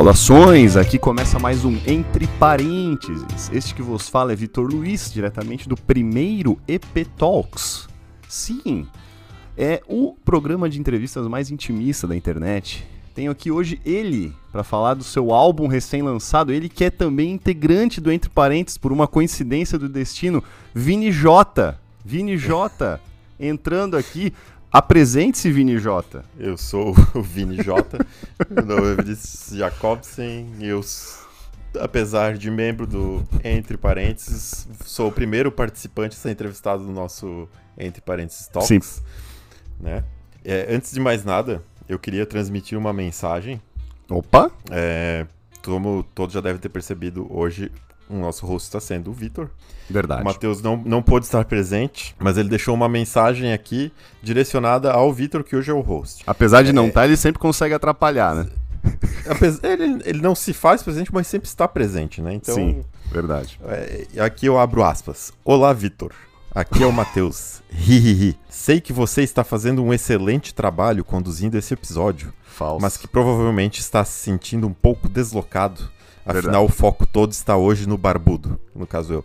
Saudações, aqui começa mais um Entre Parênteses. Este que vos fala é Vitor Luiz, diretamente do primeiro EP Talks. Sim, é o programa de entrevistas mais intimista da internet. Tenho aqui hoje ele para falar do seu álbum recém-lançado, ele que é também integrante do Entre Parênteses por uma coincidência do destino, Vini J. Vini J entrando aqui. Apresente-se, Vini J. Eu sou o Vini J. Meu nome é Vinícius Jacobsen. Eu, apesar de membro do Entre Parênteses, sou o primeiro participante a ser entrevistado no nosso Entre Parênteses Talks. Sim. Né? É, antes de mais nada, eu queria transmitir uma mensagem. Opa! É, como todos já devem ter percebido, hoje o nosso host está sendo o Vitor. Verdade. O Matheus não, não pôde estar presente, mas ele deixou uma mensagem aqui direcionada ao Vitor, que hoje é o host. Apesar de é... não estar, tá, ele sempre consegue atrapalhar, né? ele, ele não se faz presente, mas sempre está presente, né? Então, Sim, verdade. É, aqui eu abro aspas. Olá, Vitor. Aqui é o Matheus. Hihihi. Sei que você está fazendo um excelente trabalho conduzindo esse episódio. Falso. Mas que provavelmente está se sentindo um pouco deslocado. Afinal, Verdade. o foco todo está hoje no barbudo. No caso, eu.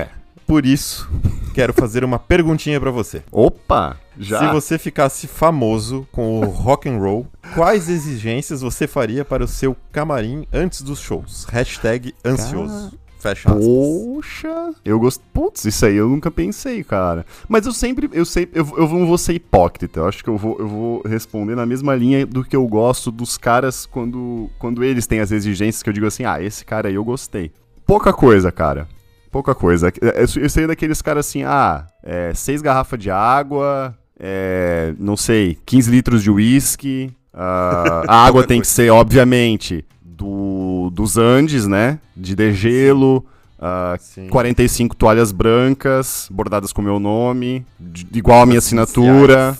É. Por isso, quero fazer uma perguntinha para você. Opa, já. Se você ficasse famoso com o rock and roll, quais exigências você faria para o seu camarim antes dos shows? Hashtag ansioso. Fecha aspas. Poxa, eu gosto. Putz, isso aí eu nunca pensei, cara. Mas eu sempre, eu sei, eu, eu não vou ser hipócrita. Eu acho que eu vou, eu vou responder na mesma linha do que eu gosto dos caras quando, quando eles têm as exigências que eu digo assim, ah, esse cara aí eu gostei. Pouca coisa, cara. Pouca coisa. Eu, eu sei daqueles caras assim, ah, é, seis garrafas de água, é, não sei, 15 litros de uísque. Uh, a água tem que ser, obviamente, do, dos Andes, né? De degelo. Uh, 45 toalhas brancas, bordadas com meu nome, de, igual a minha assinatura.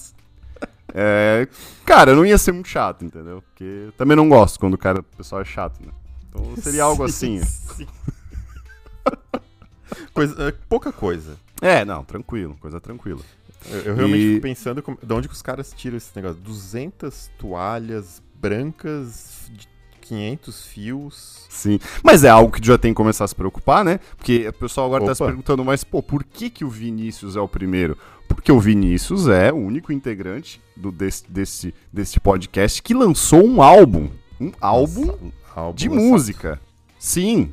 É, cara, não ia ser muito chato, entendeu? Porque também não gosto quando o cara, o pessoal é chato, né? Então seria algo assim. Sim. coisa, é, pouca coisa. É, não, tranquilo, coisa tranquila. Eu, eu realmente e... fico pensando como, de onde que os caras tiram esse negócio. 200 toalhas brancas de 500 fios. Sim, mas é algo que já tem que começar a se preocupar, né? Porque o pessoal agora está se perguntando, mas pô, por que, que o Vinícius é o primeiro? Porque o Vinícius é o único integrante do, desse, desse, desse podcast que lançou um álbum. Um álbum, Nossa, álbum de lançado. música. Sim.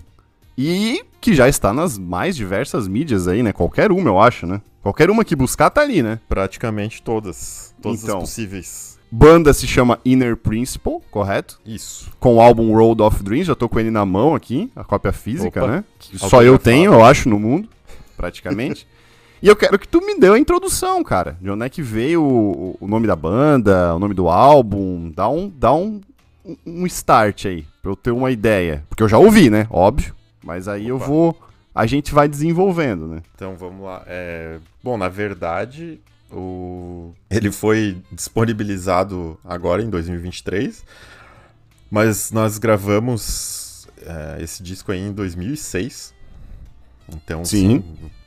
E que já está nas mais diversas mídias aí, né? Qualquer uma, eu acho, né? Qualquer uma que buscar tá ali, né? Praticamente todas. Todas então, as possíveis. Banda se chama Inner Principle, correto? Isso. Com o álbum Road of Dreams, já tô com ele na mão aqui, a cópia física, Opa. né? Que só eu tenho, eu acho, no mundo, praticamente. e eu quero que tu me dê a introdução, cara. De onde é que veio o, o nome da banda, o nome do álbum. Dá um, dá um, um start aí, pra eu ter uma ideia. Porque eu já ouvi, né? Óbvio. Mas aí Opa. eu vou. A gente vai desenvolvendo, né? Então vamos lá. É... Bom, na verdade, o... Ele foi disponibilizado agora em 2023, mas nós gravamos é, esse disco aí em 2006. Então, Sim.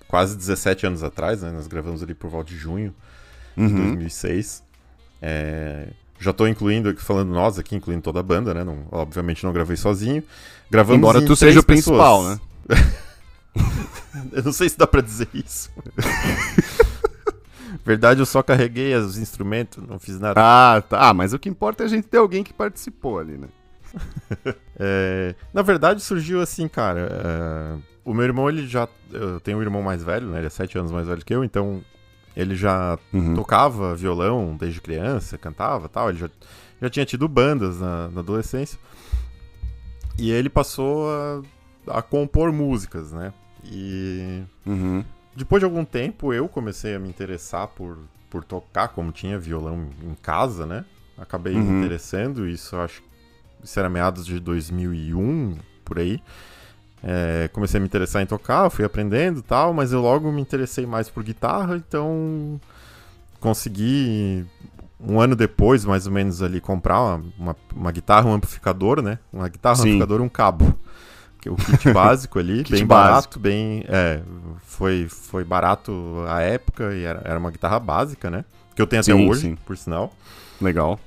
quase 17 anos atrás, né? Nós gravamos ali por volta de junho uhum. de 2006. É, já estou incluindo, falando nós aqui, incluindo toda a banda, né? Não, obviamente não gravei sozinho. Gravamos Embora tu seja o principal, né? Eu não sei se dá pra dizer isso. Verdade, eu só carreguei os instrumentos, não fiz nada. Ah, tá. Ah, mas o que importa é a gente ter alguém que participou ali, né? é, na verdade, surgiu assim, cara. É, o meu irmão, ele já. Eu tenho um irmão mais velho, né? Ele é sete anos mais velho que eu, então ele já uhum. tocava violão desde criança, cantava tal. Ele já, já tinha tido bandas na, na adolescência. E ele passou a, a compor músicas, né? E. Uhum. Depois de algum tempo, eu comecei a me interessar por, por tocar, como tinha violão em casa, né? Acabei uhum. me interessando, isso acho isso era meados de 2001, por aí. É, comecei a me interessar em tocar, fui aprendendo e tal, mas eu logo me interessei mais por guitarra, então consegui um ano depois, mais ou menos ali, comprar uma, uma, uma guitarra, um amplificador, né? Uma guitarra, um amplificador e um cabo o kit básico ali, kit bem básico. barato, bem. É, foi, foi barato à época e era, era uma guitarra básica, né? Que eu tenho até sim, hoje, sim. por sinal. Legal.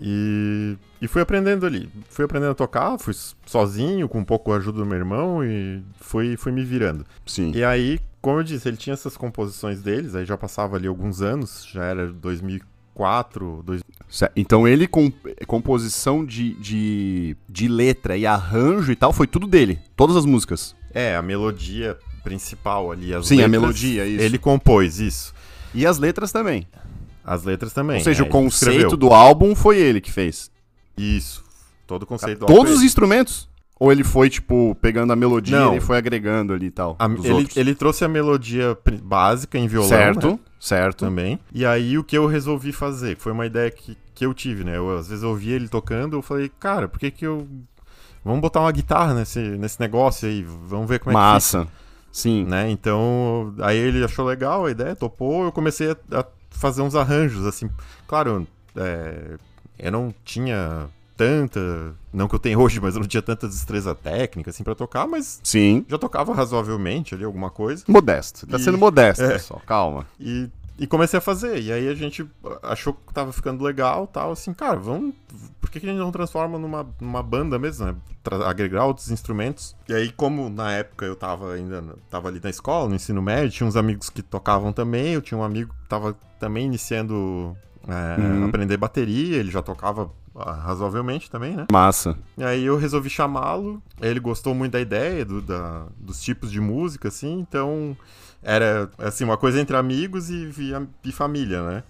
E e fui aprendendo ali. Fui aprendendo a tocar, fui sozinho, com um pouco a ajuda do meu irmão e fui, fui me virando. Sim. E aí, como eu disse, ele tinha essas composições deles, aí já passava ali alguns anos, já era 2004, 2000... Então ele, com composição de, de, de letra e arranjo e tal, foi tudo dele, todas as músicas. É, a melodia principal ali, as Sim, letras, a melodia, isso. Ele compôs, isso. E as letras também. As letras também. Ou seja, é, o conceito do álbum foi ele que fez. Isso. Todo o conceito do Todos os instrumentos? Ou ele foi, tipo, pegando a melodia Não. e foi agregando ali e tal? A, ele, ele, trouxe a melodia básica em violão. Certo, né? certo. Também. E aí o que eu resolvi fazer, foi uma ideia que, que eu tive, né? Eu, às vezes eu ouvia ele tocando, eu falei, cara, por que que eu. Vamos botar uma guitarra nesse, nesse negócio aí, vamos ver como é Massa. que fica. Sim. Né? Então, aí ele achou legal a ideia, topou, eu comecei a, a fazer uns arranjos, assim. Claro, é, eu não tinha tanta, não que eu tenha hoje, mas eu não tinha tanta destreza técnica assim para tocar, mas sim, já tocava razoavelmente ali alguma coisa. Modesto, tá E- sendo modesto, é. pessoal, calma. E, e comecei a fazer. E aí a gente achou que tava ficando legal, tal, assim, cara, vamos, por que, que a gente não transforma numa, numa banda mesmo, né? Tra- agregar outros instrumentos. E aí como na época eu tava ainda tava ali na escola, no ensino médio, tinha uns amigos que tocavam também, eu tinha um amigo que tava também iniciando é, Uhum. aprender bateria, ele já tocava razoavelmente também, né? Massa. E aí eu resolvi chamá-lo. Ele gostou muito da ideia, do, da- dos tipos de música, assim, então era assim, uma coisa entre amigos e, via- e família, né?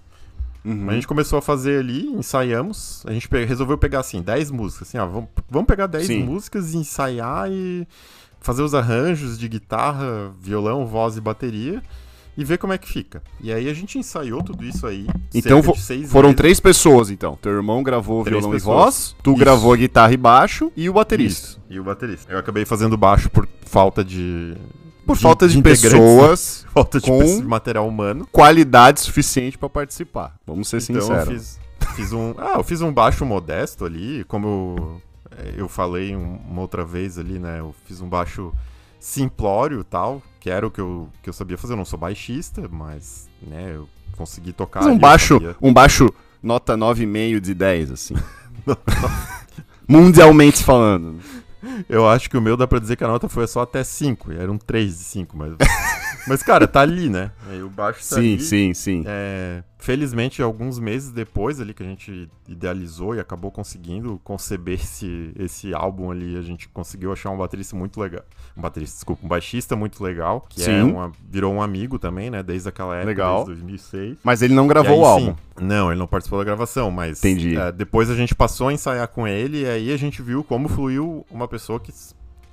Uhum. A gente começou a fazer ali, ensaiamos. A gente pe- resolveu pegar assim, 10 músicas. Assim, ó, vamos, vamos pegar 10 Sim. músicas e ensaiar e fazer os arranjos de guitarra, violão, voz e bateria. E ver como é que fica. E aí a gente ensaiou tudo isso aí. Então de foram meses. três pessoas, então. Teu irmão gravou Três violão pessoas. e voz, tu Isso. gravou a guitarra e baixo e o baterista. Isso, e o baterista. Eu acabei fazendo baixo por falta de. Por falta de integrantes, pessoas, Falta de com- material humano. qualidade suficiente pra participar. Vamos ser Então eu sinceros. fiz, fiz um. Ah, eu fiz um baixo modesto ali, como eu, eh, eu falei um- uma outra vez ali, né? Eu fiz um baixo simplório e tal, que era o que eu, que eu sabia fazer. Eu não sou baixista, mas, né, eu consegui tocar. Mas ali, um eu baixo, um baixo nota 9,5 de 10, assim. Mundialmente falando. Eu acho que o meu dá pra dizer que a nota foi só até 5, era um 3 de 5, mas. mas, cara, tá ali, né? Aí o baixo tá Sim, ali. sim, sim. É, felizmente, alguns meses depois ali que a gente idealizou e acabou conseguindo conceber esse, esse álbum ali, a gente conseguiu achar um baterista muito legal. Um baterista, desculpa, um baixista muito legal, que é Sim. uma, virou um amigo também, né? Desde aquela época, Legal. desde 2006. Mas ele não gravou aí, o álbum. sim, não, ele não participou da gravação, mas Entendi. é, depois a gente passou a ensaiar com ele e aí a gente viu como fluiu uma pessoa que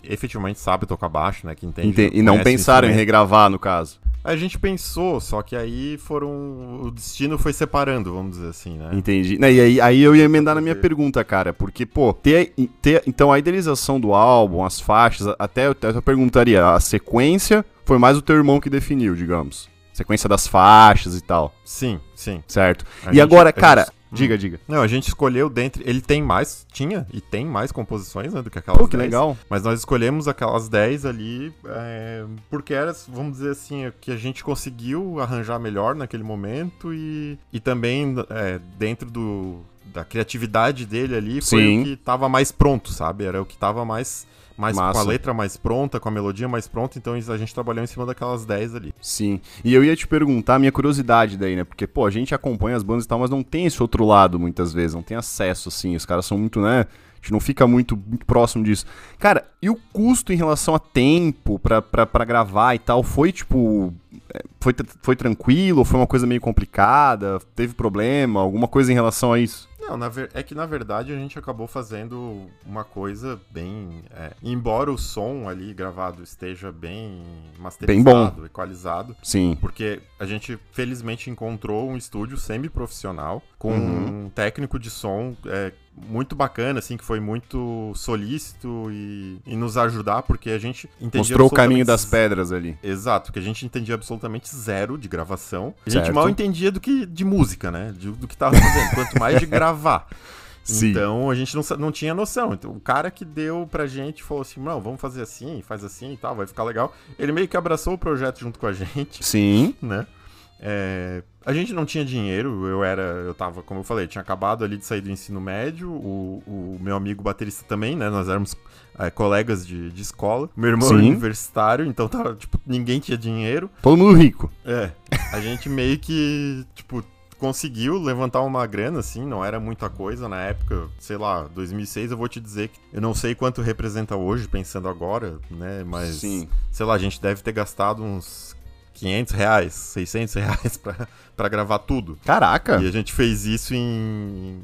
efetivamente sabe tocar baixo, né? Que entende. Ente- E não pensaram em regravar, no caso. A gente pensou, só que aí foram. O destino foi separando, vamos dizer assim, né? Entendi. E aí, aí eu ia emendar na minha pergunta, cara, porque, pô, ter, ter- então a idealização do álbum, as faixas, até, até eu perguntaria, a sequência foi mais o teu irmão que definiu, digamos. Sequência das faixas e tal, Sim, sim. certo? A e gente- agora, cara, gente- diga, diga. Não, a gente escolheu dentre. Ele tem mais, tinha e tem mais composições né, do que aquelas Pô, que 10. legal. Mas nós escolhemos aquelas 10 ali é, porque era, vamos dizer assim, o que a gente conseguiu arranjar melhor naquele momento e, e também é, dentro do, da criatividade dele ali foi Sim. o que tava mais pronto, sabe? Era o que tava mais, mais com Massa. a letra mais pronta, com a melodia mais pronta, então a gente trabalhou em cima daquelas 10 ali. Sim. E eu ia te perguntar a minha curiosidade daí, né? Porque, pô, a gente acompanha as bandas e tal, mas não tem esse outro lado muitas vezes, não tem acesso, assim. Os caras são muito, né? Gente não fica muito, muito próximo disso. Cara, e o custo em relação a tempo pra gravar e tal? Foi tipo. é, Foi, foi tranquilo? Foi uma coisa meio complicada? Teve problema? Alguma coisa em relação a isso? Não, é que na verdade a gente acabou fazendo uma coisa bem. é, embora o som ali gravado esteja bem masterizado, equalizado, Sim. porque a gente felizmente encontrou um estúdio semi-profissional com Uhum. um técnico de som é, muito bacana, assim, que foi muito solícito e, e nos ajudar, porque a gente entendia Mostrou o caminho das pedras ali. Exato, que a gente entendia absolutamente zero de gravação. A gente Certo. mal entendia do que de música, né? De- do que tava fazendo, quanto mais de gravar. Sim. Então a gente não, não tinha noção. Então, o cara que deu pra gente falou assim: não, vamos fazer assim, faz assim e tal, vai ficar legal. Ele meio que abraçou o projeto junto com a gente, Sim. né? É, a gente não tinha dinheiro, eu era, eu tava, como eu falei, tinha acabado ali de sair do ensino médio, o, o meu amigo baterista também, né? Nós éramos é, colegas de, de escola. Meu irmão Sim. era universitário, então tava, tipo, ninguém tinha dinheiro. Todo mundo rico. É, a gente meio que, tipo, conseguiu levantar uma grana, assim, não era muita coisa na época, sei lá, 2006, eu vou te dizer que eu não sei quanto representa hoje, pensando agora, né, mas, Sim. sei lá, a gente deve ter gastado uns 500 reais, 600 reais pra, pra gravar tudo. Caraca. E a gente fez isso em,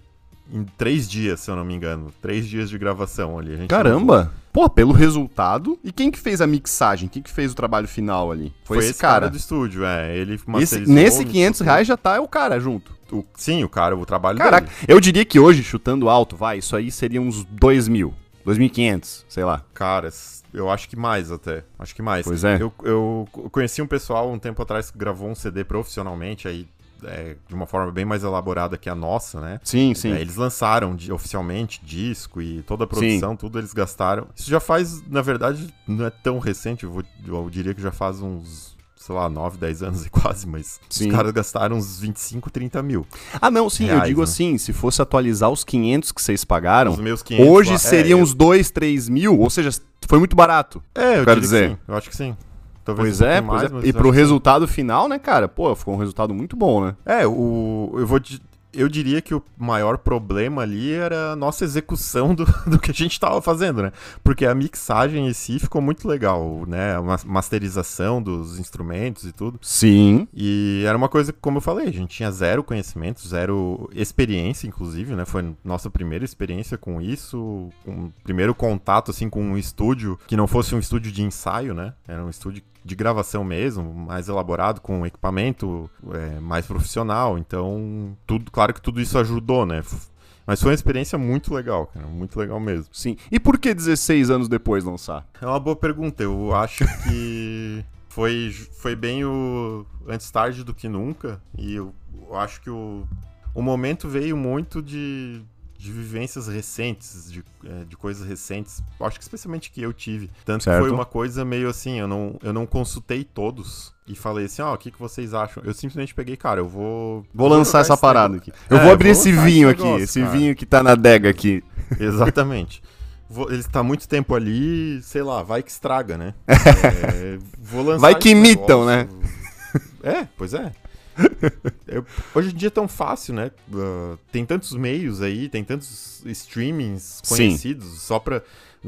em três dias, se eu não me engano, três dias de gravação ali. Caramba. Pô, pelo resultado. E quem que fez a mixagem? Quem que fez o trabalho final ali? Foi, esse, cara. do estúdio, é, ele Esse- nesse mixou 500 tudo. reais já tá o cara junto. O- sim, o cara, o trabalho Caraca, dele. eu diria que hoje, chutando alto, vai, isso aí seria uns 2 mil. 2.500, sei lá. Cara, eu acho que mais até. Acho que mais. Pois é. Eu, eu conheci um pessoal um tempo atrás que gravou um CD profissionalmente, aí é, de uma forma bem mais elaborada que a nossa, né? Sim, sim. É, eles lançaram di- oficialmente disco e toda a produção, tudo eles gastaram. Isso já faz, na verdade, não é tão recente, eu, vou- eu diria que já faz uns, sei lá, 9, 10 anos e quase, mas Sim. os caras gastaram uns 25, 30 mil. Ah, não, sim, eu Reais, digo né? assim, se fosse atualizar os 500 que vocês pagaram, Os meus 500 hoje lá- seriam é, uns 2, 3 mil, ou seja, foi muito barato. É, eu quero dizer. que. Eu acho que sim. Talvez Pois um é, pouquinho pois mais, é. mas E pro resultado final, né, cara? Pô, ficou um resultado muito bom, né? É, o, eu vou. di- Eu diria que o maior problema ali era a nossa execução do, do que a gente tava fazendo, né? Porque a mixagem em si ficou muito legal, né? A mas- masterização dos instrumentos e tudo. Sim. E era uma coisa que, como eu falei, a gente tinha zero conhecimento, zero experiência, inclusive, né? Foi nossa primeira experiência com isso, um primeiro contato, assim, com um estúdio que não fosse um estúdio de ensaio, né? Era um estúdio de gravação mesmo, mais elaborado, com equipamento é, mais profissional. Então, tudo, claro que tudo isso ajudou, né? Mas foi uma experiência muito legal, cara, muito legal mesmo. Sim. E por que 16 anos depois lançar? É uma boa pergunta. Eu acho que foi, foi bem o antes tarde do que nunca. E eu, eu acho que o, o momento veio muito de, de vivências recentes, de, é, de coisas recentes. Eu acho que especialmente que eu tive. Tanto Certo. que foi uma coisa meio assim, eu não, eu não consultei todos. E falei assim, ó, o que, que vocês acham? Eu simplesmente peguei, cara, eu vou... Vou lançar essa parada aqui. Eu É, vou abrir vou esse vinho esse aqui, negócio, esse cara. vinho que tá na adega aqui. Exatamente. Vou- ele está muito tempo ali, sei lá, vai que estraga, né? É, vou lançar Vai que imitam, negócio. É, pois é. Eu- hoje em dia é tão fácil, né? Ah, tem tantos meios aí, tem tantos streamings Sim. conhecidos, só pra.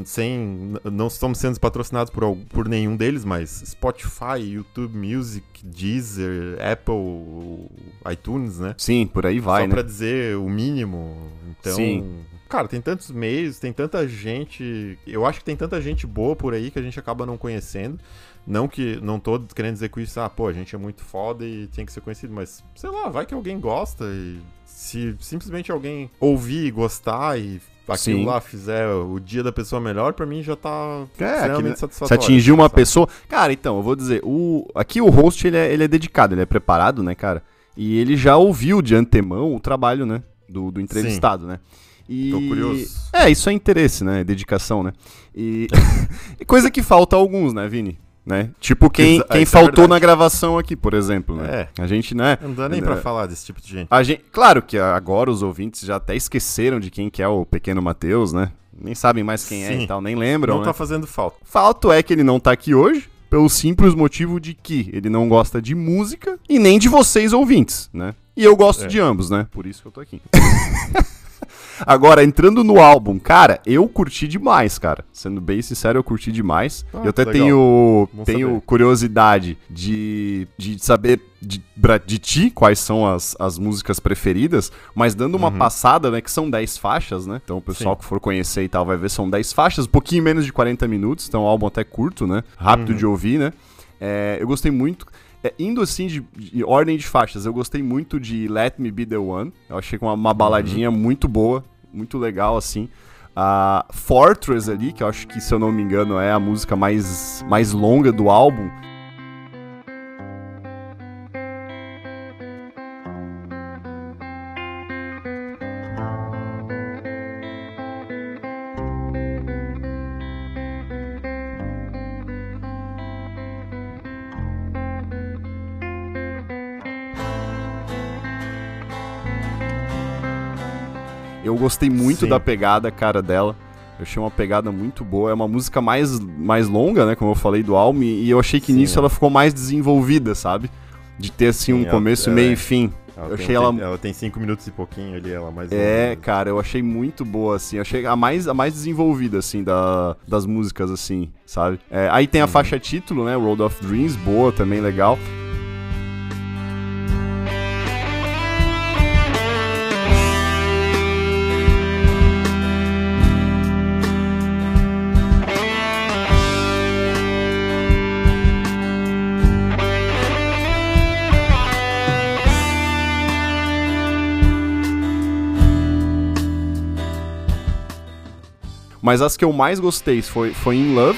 Sem. Não estamos sendo patrocinados por, por nenhum deles, mas Spotify, YouTube Music, Deezer, Apple, iTunes, né? Sim, por aí vai, Só né? pra dizer o mínimo. Então, Sim. cara, tem tantos meios, tem tanta gente. Eu acho que tem tanta gente boa por aí que a gente acaba não conhecendo. Não que. Não tô querendo dizer com isso, ah, pô, a gente é muito foda e tem que ser conhecido, mas sei lá, vai que alguém gosta e se simplesmente alguém ouvir e gostar e aquilo Sim. lá fizer o dia da pessoa melhor, pra mim já tá É, aquele- Se satisfatório. atingir uma sabe? pessoa. Cara, então, eu vou dizer, o... aqui o host ele é, ele é dedicado, ele é preparado, né, cara? E ele já ouviu de antemão o trabalho, né? Do, do entrevistado, né? E... Tô curioso. É, isso é interesse, né? Dedicação, né? E. Coisa que falta a alguns, né, Vini? Né? Tipo quem, Exa- quem é faltou verdade. na gravação aqui, por exemplo, né? É. A gente, né? Não dá nem É. pra falar desse tipo de gente. A gente, claro que agora os ouvintes já até esqueceram de quem que é o pequeno Matheus, né? Nem sabem mais quem é Sim. e tal, nem lembram, Não né? tá fazendo falta. Fato é que ele não tá aqui hoje, pelo simples motivo de que ele não gosta de música e nem de vocês ouvintes, né? E eu gosto É. de ambos, né? Por isso que eu tô aqui. Agora, entrando no álbum, cara, eu curti demais, cara. Sendo bem sincero, eu curti demais. Ah, eu até legal. tenho, tenho saber. curiosidade de, de saber de, de ti quais são as, as músicas preferidas, mas dando uma Uhum. passada, né, que são 10 faixas, né? Então o pessoal Sim. que for conhecer e tal vai ver, são 10 faixas, um pouquinho menos de 40 minutos, então é um álbum até curto, né? Rápido Uhum. de ouvir, né? É, eu gostei muito. É, indo assim de, de ordem de faixas, eu gostei muito de Let Me Be The One. Eu achei uma, uma baladinha muito boa, muito legal, assim. A Fortress ali, que eu acho que, se eu não me engano, é a música mais, mais longa do álbum. Gostei muito Sim. da pegada, cara, dela. Eu achei uma pegada muito boa. É uma música mais, mais longa, né? Como eu falei do álbum. E eu achei que Sim, nisso é. ela ficou mais desenvolvida, sabe? De ter, assim, Sim, um começo, é, meio e fim. Ela eu achei ela... ela tem cinco minutos e pouquinho ali, ela mais. É, cara, eu achei muito boa, assim. Eu achei a mais, a mais desenvolvida, assim, da, das músicas, assim, sabe? É, aí tem a uhum. faixa título, né? Road of Dreams, boa também, legal. Mas as que eu mais gostei foi, foi In Love.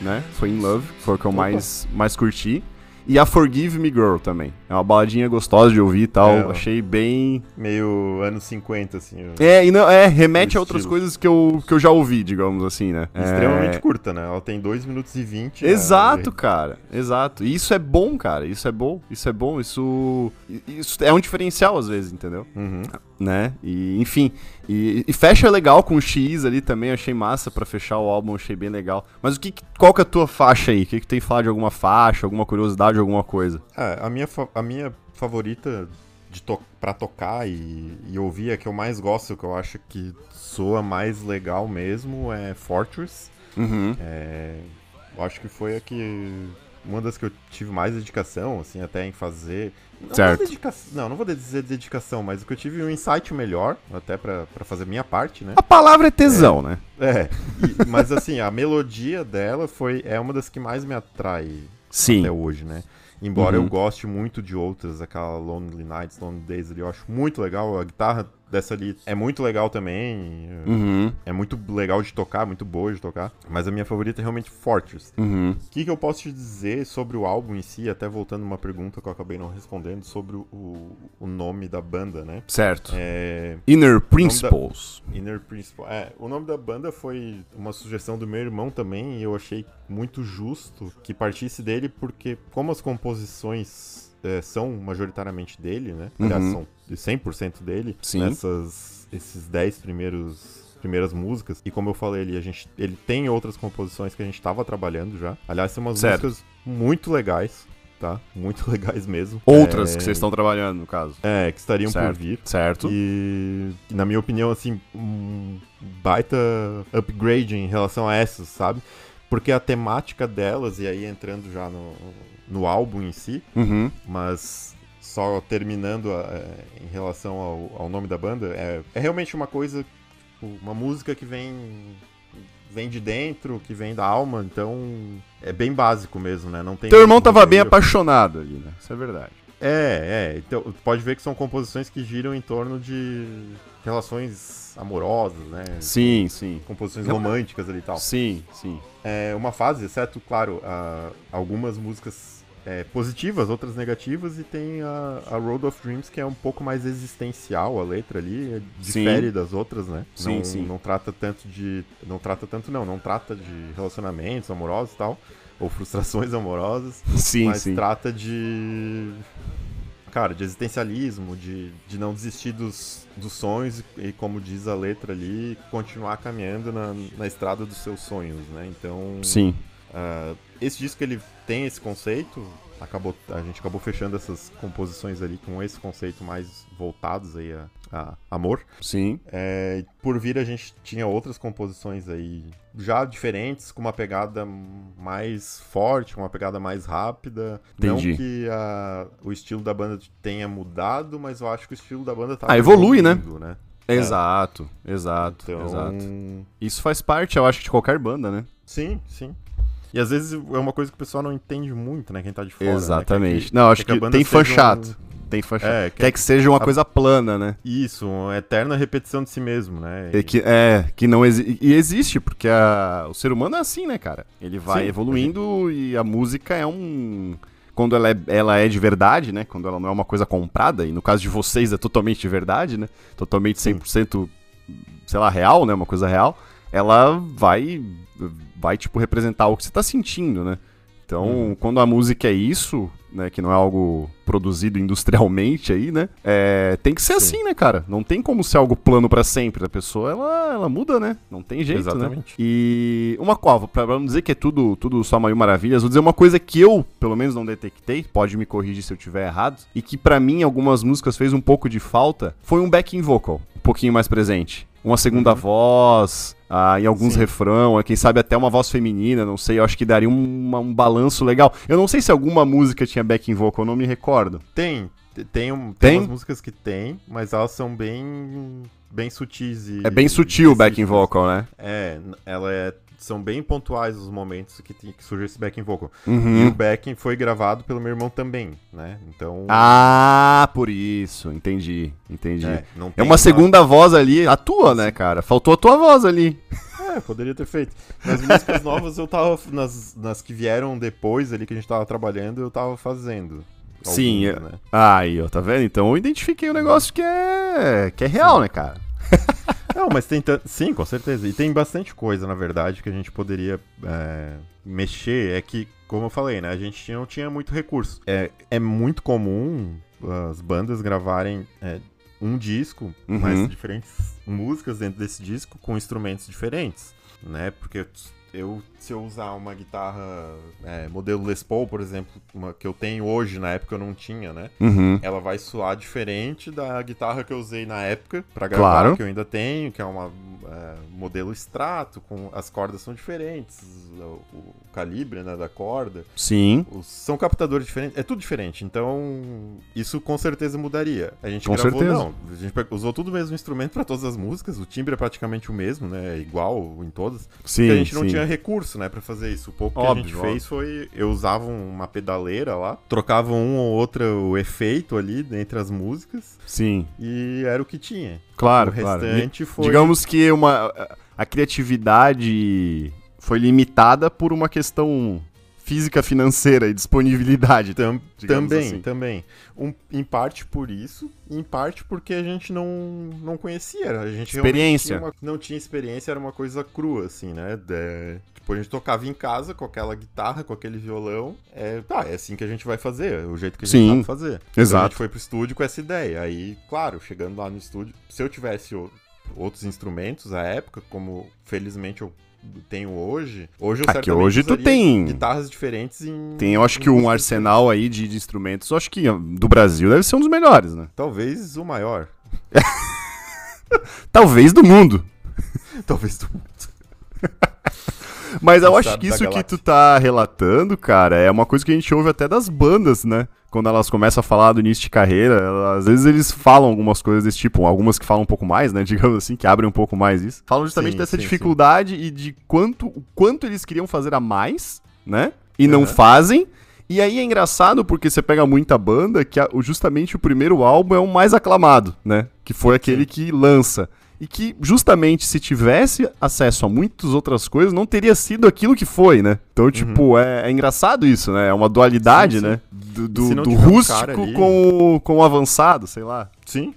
Né? Foi In Love, foi o que eu mais, mais curti. E a Forgive Me Girl também. É uma baladinha gostosa de ouvir e tal. É, Achei bem. Meio anos 50, assim. É, e não, é, remete a outras coisas que eu, que eu já ouvi, digamos assim, né? Extremamente é... curta, né? Ela tem 2 minutos e 20. Né? Exato, né? cara. Exato. E isso é bom, cara. Isso é bom. Isso é bom. Isso. Isso é um diferencial às vezes, entendeu? Uhum. Né? E, enfim. E, e, fecha legal com o X ali também, achei massa para fechar o álbum, achei bem legal. Mas o que, qual que é a tua faixa aí? O que, que tem que falar de alguma faixa, alguma curiosidade, alguma coisa? É, a minha, a minha favorita de to para tocar e, e, ouvir, a que eu mais gosto, que eu acho que soa mais legal mesmo, é Fortress. Uhum. É, eu acho que foi a que uma das que eu tive mais dedicação, assim, até em fazer. Não certo. Dedicação, não, não vou dizer dedicação, mas o que eu tive um insight melhor, até para fazer minha parte, né? A palavra é tesão, é, né? É, e, mas assim, a melodia dela foi é uma das que mais me atrai Sim. até hoje, né? Embora uhum. eu goste muito de outras, aquela Lonely Nights, Lonely Days ali, eu acho muito legal. A guitarra dessa ali é muito legal também. Uhum. É muito legal de tocar, muito boa de tocar. Mas a minha favorita é realmente Fortress. Uhum. O que, que eu posso te dizer sobre o álbum em si? Até voltando uma pergunta que eu acabei não respondendo sobre o, o nome da banda, né? Certo. É... Inner Principles. Da... Inner Principles. É, o nome da banda foi uma sugestão do meu irmão também e eu achei muito justo que partisse dele porque como as composições é, são majoritariamente dele, né? Aliás, uhum. são de 100% dele Sim. nessas esses 10 primeiros primeiras músicas. E como eu falei ali, a gente, ele tem outras composições que a gente estava trabalhando já. Aliás, são umas certo. músicas muito legais, tá? Muito legais mesmo. Outras é... que vocês estão trabalhando, no caso. É, que estariam certo. por vir. Certo. E, na minha opinião, assim, um baita upgrade em relação a essas, sabe? Porque a temática delas, e aí entrando já no, no álbum em si, uhum. mas só terminando a, é, em relação ao, ao, nome da banda, é, é realmente uma coisa, tipo, uma música que vem vem de dentro, que vem da alma, então é bem básico mesmo, né? Não tem Teu irmão tava bem apaixonado ali, né? Isso é verdade. É, é. Então, pode ver que são composições que giram em torno de relações amorosas, né? Sim, sim. Composições românticas ali e tal. Sim, sim. É uma fase, exceto, claro, a, algumas músicas é, positivas, outras negativas, e tem a, a, Road of Dreams, que é um pouco mais existencial, a letra ali, é, difere sim. das outras, né? Sim, não, sim. não trata tanto de. Não trata tanto, não, não trata de relacionamentos amorosos e tal, ou frustrações amorosas, sim, mas sim. trata de. Cara, de existencialismo, de, de não desistir dos, dos sonhos e, como diz a letra ali, continuar caminhando na, na estrada dos seus sonhos, né? Então. Sim. Uh, esse disco ele tem esse conceito, acabou, a gente acabou fechando essas composições ali com esse conceito mais voltados aí a, a amor. Sim. É, por vir a gente tinha outras composições aí já diferentes, com uma pegada mais forte, uma pegada mais rápida. Entendi. Não que a, o estilo da banda tenha mudado, mas eu acho que o estilo da banda tá Ah, evolui, né? né? Exato, é. exato, então... exato. Isso faz parte, eu acho, de qualquer banda, né? Sim, sim. E às vezes é uma coisa que o pessoal não entende muito, né? Quem tá de fora. Né? Exatamente. Né? Que, não, acho que, que tem fã chato. Um... Tem fã chato. É, quer, quer que seja uma a... coisa plana, né? Isso, uma eterna repetição de si mesmo, né? E... que, é, que não existe. E existe, porque a... o ser humano é assim, né, cara? Ele vai Sim, evoluindo gente... e a música é um quando ela é, ela é de verdade, né? Quando ela não é uma coisa comprada, e no caso de vocês é totalmente de verdade, né? Totalmente 100%, sei lá, real, né? Uma coisa real. Ela vai, vai tipo, representar o que você tá sentindo, né? Então, uhum. quando a música é isso, né, que não é algo produzido industrialmente aí, né, é, tem que ser Sim. assim, né, cara? Não tem como ser algo plano para sempre. A pessoa, ela, ela muda, né? Não tem jeito, né? Exatamente. né? E uma coisa, pra não dizer que é tudo, tudo só mil maravilhas, vou dizer uma coisa que eu, pelo menos, não detectei, pode me corrigir se eu tiver errado, e que para mim, algumas músicas fez um pouco de falta, foi um backing vocal, um pouquinho mais presente. Uma segunda uhum. voz, ah, em alguns Sim. refrão, quem sabe até uma voz feminina, não sei, eu acho que daria um, um balanço legal. Eu não sei se alguma música tinha backing vocal, eu não me recordo. Tem, tem, um, tem, tem umas músicas que tem, mas elas são bem bem sutis e, É bem sutil o backing vocal, né? É, ela é são bem pontuais os momentos que, que surge esse backing vocal. Uhum. E o backing foi gravado pelo meu irmão também, né? Então. Ah, por isso. Entendi. Entendi. É, é uma, uma segunda voz ali, a tua, né, cara? Faltou a tua voz ali. É, poderia ter feito. Nas músicas novas eu tava. Nas, nas que vieram depois ali que a gente tava trabalhando, eu tava fazendo. Sim, alguns, né? aí, ó, tá vendo? Então eu identifiquei um negócio que é que é real, Sim. né, cara? Não, mas tem sim, com certeza. E tem bastante coisa, na verdade, que a gente poderia é, mexer. É que, como eu falei, né? A gente não tinha muito recurso. É, é muito comum as bandas gravarem é, um disco, uhum. mas diferentes músicas dentro desse disco com instrumentos diferentes, né? Porque eu se eu usar uma guitarra é, modelo Les Paul, por exemplo, uma que eu tenho hoje, na época eu não tinha, né? Uhum. Ela vai soar diferente da guitarra que eu usei na época para gravar, claro. que eu ainda tenho, que é uma é, modelo extrato, com as cordas são diferentes, o, o calibre né, da corda. Sim. Os, são captadores diferentes, é tudo diferente. Então, isso com certeza mudaria. A gente com gravou, certeza. não. A gente usou tudo o mesmo instrumento para todas as músicas, o timbre é praticamente o mesmo, né? É igual em todas. Sim. Porque a gente não sim. tinha recurso, né, para fazer isso. O pouco óbvio, que a gente óbvio. fez foi. Eu usava uma pedaleira lá, trocava um ou outro efeito ali entre as músicas. Sim. E era o que tinha. Claro, o restante claro. foi. Digamos que uma, a criatividade foi limitada por uma questão física financeira e disponibilidade. Tam, também, assim. também. Um, em parte por isso, em parte porque a gente não, não conhecia. A gente experiência. Uma, não tinha experiência, era uma coisa crua, assim, né? De, tipo, a gente tocava em casa com aquela guitarra, com aquele violão. É, tá, é assim que a gente vai fazer, é o jeito que a gente Sim, sabe fazer. Exato. Então a gente foi pro estúdio com essa ideia. Aí, claro, chegando lá no estúdio, se eu tivesse outros instrumentos à época, como felizmente eu tenho hoje. Hoje eu Aqui hoje tu tem guitarras diferentes em Tem, eu acho que um arsenal aí de, de instrumentos, eu acho que do Brasil deve ser um dos melhores, né? Talvez o maior. Talvez do mundo. Talvez do mundo. Mas eu acho que isso que tu tá relatando, cara, é uma coisa que a gente ouve até das bandas, né? Quando elas começam a falar do início de carreira, elas, às vezes eles falam algumas coisas desse tipo, algumas que falam um pouco mais, né? Digamos assim, que abrem um pouco mais isso. Falam justamente sim, dessa sim, dificuldade sim. e de quanto, o quanto eles queriam fazer a mais, né? E uhum. não fazem. E aí é engraçado porque você pega muita banda que justamente o primeiro álbum é o mais aclamado, né? Que foi aquele que lança e que justamente se tivesse acesso a muitas outras coisas, não teria sido aquilo que foi, né? Então, tipo, uhum. é, é, engraçado isso, né? É uma dualidade, sim, sim. né? Do, do, do rústico um com, com o avançado, sei lá. Sim.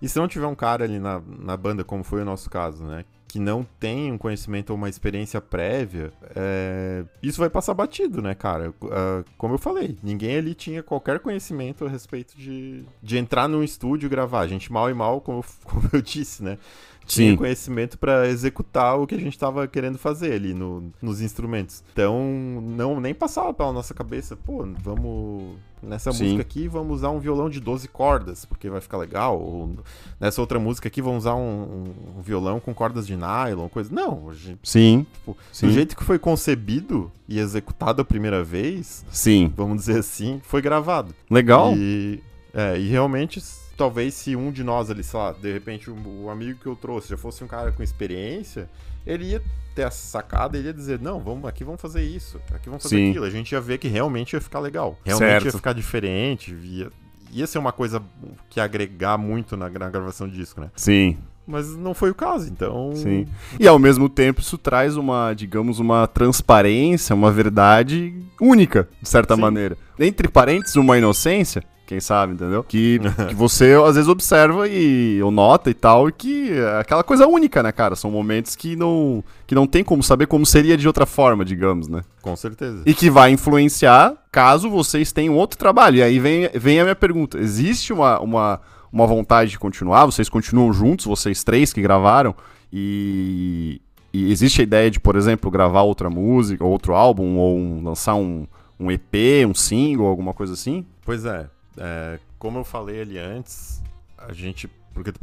E se não tiver um cara ali na, na banda, como foi o nosso caso, né? Que não tem um conhecimento ou uma experiência prévia, é... isso vai passar batido, né, cara? Uh, como eu falei, ninguém ali tinha qualquer conhecimento a respeito de, de entrar num estúdio e gravar. A gente mal e mal, como, como eu disse, né? Tinha Sim. conhecimento para executar o que a gente estava querendo fazer ali no, nos instrumentos. Então, não nem passava pela nossa cabeça, pô, vamos nessa Sim. música aqui vamos usar um violão de 12 cordas, porque vai ficar legal. Ou nessa outra música aqui vamos usar um, um violão com cordas de nylon, coisa. Não, gente, Sim. Tipo, Sim. do jeito que foi concebido e executado a primeira vez, Sim. vamos dizer assim, foi gravado. Legal. E, é, e realmente talvez se um de nós ali, sei lá, de repente o, o, amigo que eu trouxe já fosse um cara com experiência, ele ia ter essa sacada, ele ia dizer, não, vamos aqui vamos fazer isso, aqui vamos fazer Sim. aquilo. A gente ia ver que realmente ia ficar legal. Realmente certo. ia ficar diferente, ia, ia ser uma coisa que ia agregar muito na, na gravação do disco, né? Sim. Mas não foi o caso, então. Sim. E ao mesmo tempo isso traz uma, digamos, uma transparência, uma verdade única, de certa Sim. maneira. Entre parênteses, uma inocência, quem sabe, entendeu? Que, que você às vezes observa e ou nota e tal, e que é aquela coisa única, né, cara? São momentos que não, que não tem como saber como seria de outra forma, digamos, né? Com certeza. E que vai influenciar caso vocês tenham outro trabalho. E aí vem, vem a minha pergunta: existe uma, uma, uma vontade de continuar? Vocês continuam juntos, vocês três que gravaram? E, e existe a ideia de, por exemplo, gravar outra música, outro álbum, ou um, lançar um, um EP, um single, alguma coisa assim? Pois é. É, como eu falei ali antes, a gente. Porque tu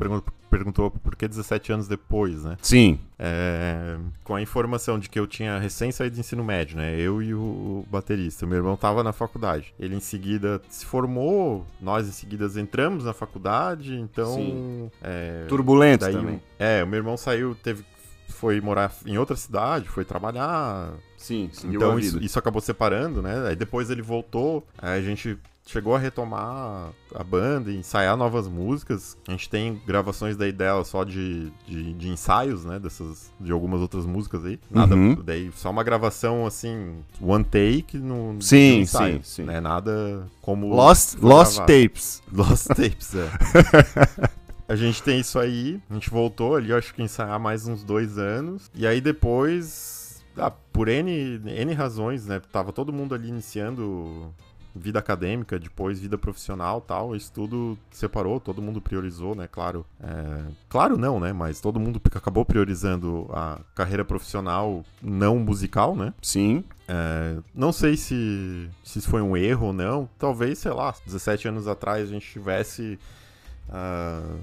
perguntou por que 17 anos depois, né? Sim. É, com a informação de que eu tinha recém saído do ensino médio, né? Eu e o baterista. Meu irmão tava na faculdade. Ele em seguida se formou, nós em seguida entramos na faculdade, então. Sim. É, Turbulento daí, também. É, o meu irmão saiu, teve foi morar em outra cidade, foi trabalhar. Sim, então isso, isso, acabou separando, né? Aí depois ele voltou, aí a gente chegou a retomar a banda, ensaiar novas músicas. A gente tem gravações daí dela só de, de, de ensaios, né? Dessas, de algumas outras músicas aí. Nada, uhum. daí só uma gravação assim, one take no, sim, no ensaio, sim, sim. Né? Nada como Lost, Lost Tapes. Lost Tapes, é. A gente tem isso aí, a gente voltou ali, acho que ensaiar mais uns dois anos. E aí depois, ah, por N, N razões, né? Tava todo mundo ali iniciando vida acadêmica, depois vida profissional tal, isso tudo separou, todo mundo priorizou, né? Claro. É... Claro não, né? Mas todo mundo acabou priorizando a carreira profissional não musical, né? Sim. É... Não sei se, se isso foi um erro ou não. Talvez, sei lá, 17 anos atrás a gente tivesse. Uh,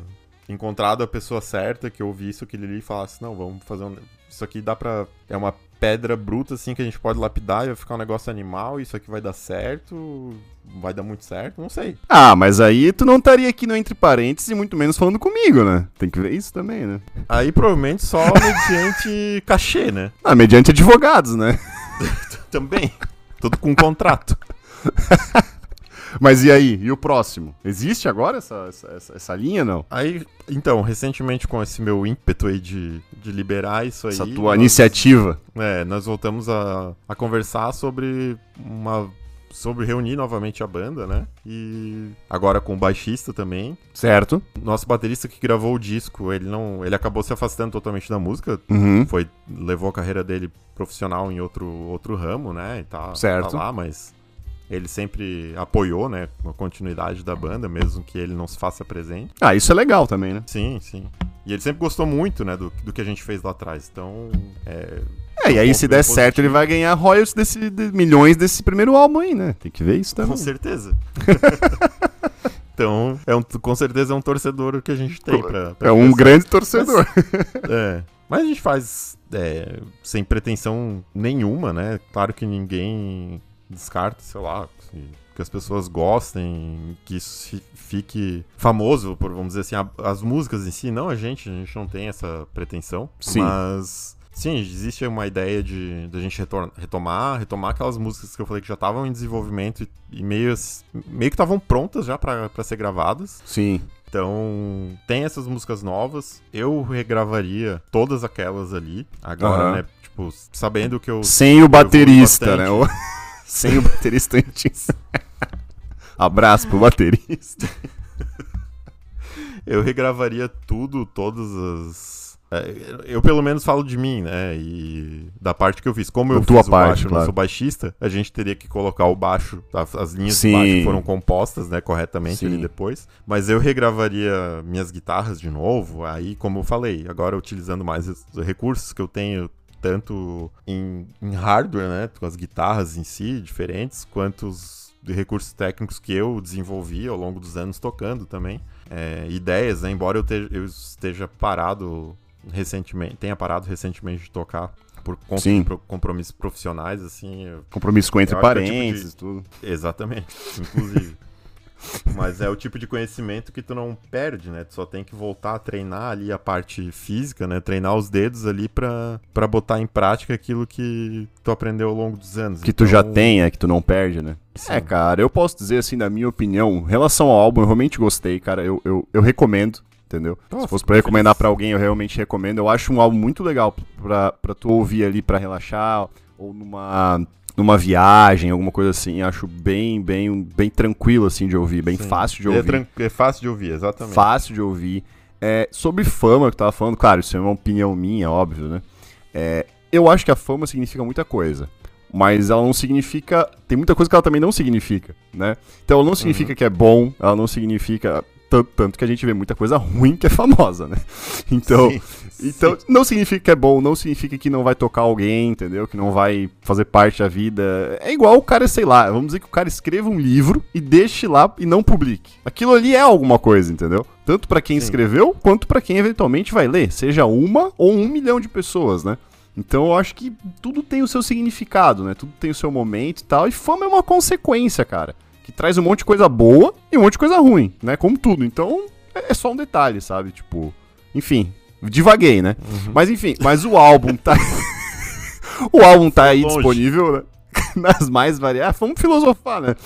encontrado a pessoa certa que ouvisse aquilo ali e falasse, não, vamos fazer um... Isso aqui dá pra... É uma pedra bruta, assim, que a gente pode lapidar e vai ficar um negócio animal, isso aqui vai dar certo, vai dar muito certo, não sei. Ah, mas aí tu não estaria aqui no Entre Parênteses e muito menos falando comigo, né? Tem que ver isso também, né? Aí provavelmente só mediante cachê, né? Ah, mediante advogados, né? também. Tudo com contrato. Mas e aí? E o próximo? Existe agora essa, essa, essa, linha, não? Aí, então, recentemente com esse meu ímpeto aí de, de liberar isso aí... Essa tua nós, iniciativa. É, nós voltamos a, a conversar sobre uma sobre reunir novamente a banda, né? E agora com o baixista também. Certo. Nosso baterista que gravou o disco, ele não, ele acabou se afastando totalmente da música. Uhum. Foi levou a carreira dele profissional em outro outro ramo, né? E tá, certo. tá lá, mas ele sempre apoiou, né, a continuidade da banda, mesmo que ele não se faça presente. Ah, isso é legal também, né? Sim, sim. E ele sempre gostou muito, né, do, do que a gente fez lá atrás. Então, é... É, e aí se der positivo. certo ele vai ganhar royalties desse, de, milhões desse primeiro álbum aí, né? Tem que ver isso também. Com certeza. então, é um, com certeza é um torcedor que a gente tem pra... pra é um grande torcedor. Mas, é, mas a gente faz é, sem pretensão nenhuma, né? Claro que ninguém descarta, sei lá, que as pessoas gostem, que isso fique famoso, por vamos dizer assim, a, as músicas em si, não a gente, a gente não tem essa pretensão, sim. mas sim, existe uma ideia de, de a gente retomar, retomar aquelas músicas que eu falei que já estavam em desenvolvimento e, e meio, meio que estavam prontas já para ser gravadas. Sim. Então, tem essas músicas novas. Eu regravaria todas aquelas ali. Agora, uhum. né? Tipo, sabendo que eu. Sem o baterista, né? Sem o baterista antes. Abraço pro baterista. Eu regravaria tudo, todas as. É, eu pelo menos falo de mim, né? E da parte que eu fiz. Como eu tua fiz parte, baixo, claro. não sou baixista, a gente teria que colocar o baixo, as linhas Sim. de baixo foram compostas, né, corretamente Sim. ali depois. Mas eu regravaria minhas guitarras de novo, aí, como eu falei, agora utilizando mais os recursos que eu tenho tanto em, em hardware, né, com as guitarras em si diferentes, quanto os recursos técnicos que eu desenvolvi ao longo dos anos tocando também. É, ideias, né, embora eu, te, eu esteja parado recentemente, tenha parado recentemente de tocar por compromissos profissionais, assim. Compromisso com entre parênteses, tipo de... tudo. Exatamente, inclusive. Mas é o tipo de conhecimento que tu não perde, né? Tu só tem que voltar a treinar ali a parte física, né? Treinar os dedos ali pra, pra botar em prática aquilo que tu aprendeu ao longo dos anos. Que então... tu já tem, é que tu não perde, né? Sim. É, cara, eu posso dizer assim, na minha opinião, em relação ao álbum, eu realmente gostei, cara. Eu, eu, eu recomendo entendeu? Nossa, Se fosse pra recomendar para alguém, eu realmente recomendo. Eu acho um álbum muito legal pra, pra tu ouvir ali para relaxar, ou numa numa viagem, alguma coisa assim, acho bem, bem, bem tranquilo assim de ouvir, bem Sim. fácil de é ouvir. É, é, fácil de ouvir, exatamente. Fácil de ouvir. É, sobre fama que eu tava falando, claro, isso é uma opinião minha, óbvio, né? É, eu acho que a fama significa muita coisa. Mas ela não significa. Tem muita coisa que ela também não significa, né? Então ela não significa uhum. que é bom, ela não significa. Tanto, que a gente vê muita coisa ruim que é famosa, né? Então, sim, então sim. não significa que é bom, não significa que não vai tocar alguém, entendeu? Que não vai fazer parte da vida. É igual o cara, sei lá, vamos dizer que o cara escreva um livro e deixe lá e não publique. Aquilo ali é alguma coisa, entendeu? Tanto para quem sim. escreveu, quanto para quem eventualmente vai ler, seja uma ou um milhão de pessoas, né? Então eu acho que tudo tem o seu significado, né? Tudo tem o seu momento e tal. E fama é uma consequência, cara que traz um monte de coisa boa e um monte de coisa ruim, né? Como tudo. Então, é, é só um detalhe, sabe? Tipo, enfim, divaguei, né? Uhum. Mas enfim, mas o álbum tá. o álbum tá aí longe. disponível, né? Nas mais variadas. Vamos filosofar, né?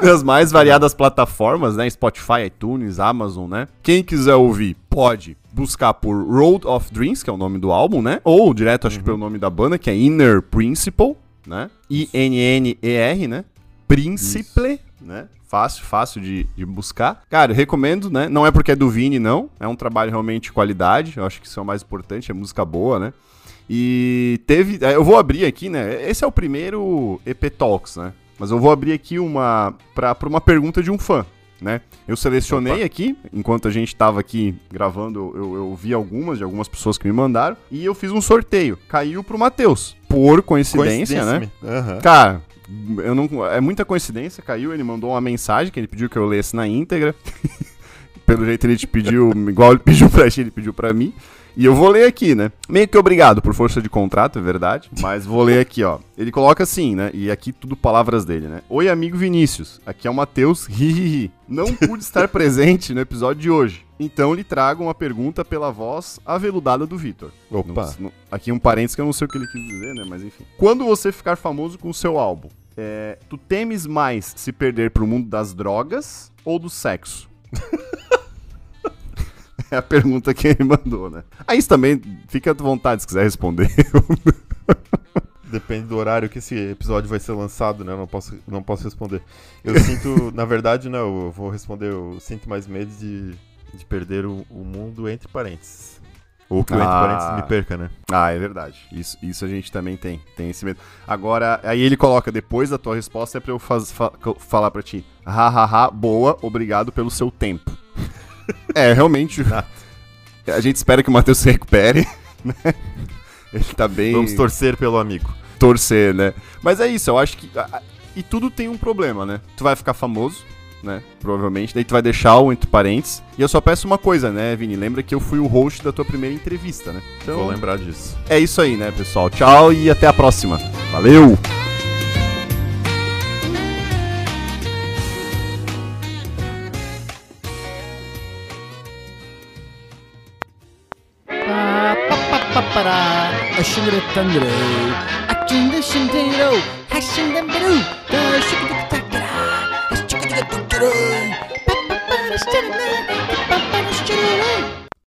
Nas mais variadas plataformas, né? Spotify, iTunes, Amazon, né? Quem quiser ouvir, pode buscar por Road of Dreams, que é o nome do álbum, né? Ou direto, acho uhum. que pelo nome da banda, que é Inner Principle, né? I-N-N-E-R, né? Principle, Isso né? Fácil, fácil de, de buscar. Cara, eu recomendo, né? Não é porque é do Vini, não. É um trabalho realmente de qualidade. Eu acho que isso é o mais importante, é música boa, né? E teve. É, eu vou abrir aqui, né? Esse é o primeiro EP Talks, né? Mas eu vou abrir aqui uma. para uma pergunta de um fã. Né? Eu selecionei Opa. aqui, enquanto a gente estava aqui gravando, eu, eu, vi algumas de algumas pessoas que me mandaram e eu fiz um sorteio. Caiu pro Matheus. Por coincidência, coincidência né? Uhum. Cara, eu não, é muita coincidência, caiu, ele mandou uma mensagem que ele pediu que eu lesse na íntegra. Pelo jeito ele te pediu, igual ele pediu pra gente, ele pediu pra mim. E eu vou ler aqui, né? Meio que obrigado por força de contrato, é verdade. Mas vou ler aqui, ó. Ele coloca assim, né? E aqui tudo palavras dele, né? Oi, amigo Vinícius. Aqui é o Matheus. Não pude estar presente no episódio de hoje. Então lhe trago uma pergunta pela voz aveludada do Vitor. Opa. Aqui um parênteses que eu não sei o que ele quis dizer, né? Mas enfim. Quando você ficar famoso com o seu álbum, é, tu temes mais se perder pro mundo das drogas ou do sexo? é a pergunta que ele mandou, né? Aí isso também fica à vontade se quiser responder. Depende do horário que esse episódio vai ser lançado, né? Eu não posso, não posso responder. Eu sinto, na verdade, não, eu vou responder, eu sinto mais medo de, de perder o, o mundo entre parênteses. Ou que o ah. entre parênteses me perca, né? Ah, é verdade. Isso, isso a gente também tem, tem esse medo. Agora, aí ele coloca, depois da tua resposta, é pra eu faz, fa, falar pra ti. Hahaha, boa, obrigado pelo seu tempo. é, realmente. a gente espera que o Matheus se recupere, né? Ele tá bem. Vamos torcer pelo amigo. Torcer, né? Mas é isso, eu acho que. E tudo tem um problema, né? Tu vai ficar famoso, né? Provavelmente. Daí tu vai deixar o entre parênteses. E eu só peço uma coisa, né, Vini? Lembra que eu fui o host da tua primeira entrevista, né? Então, Vou lembrar disso. É isso aí, né, pessoal? Tchau e até a próxima. Valeu! Chitty.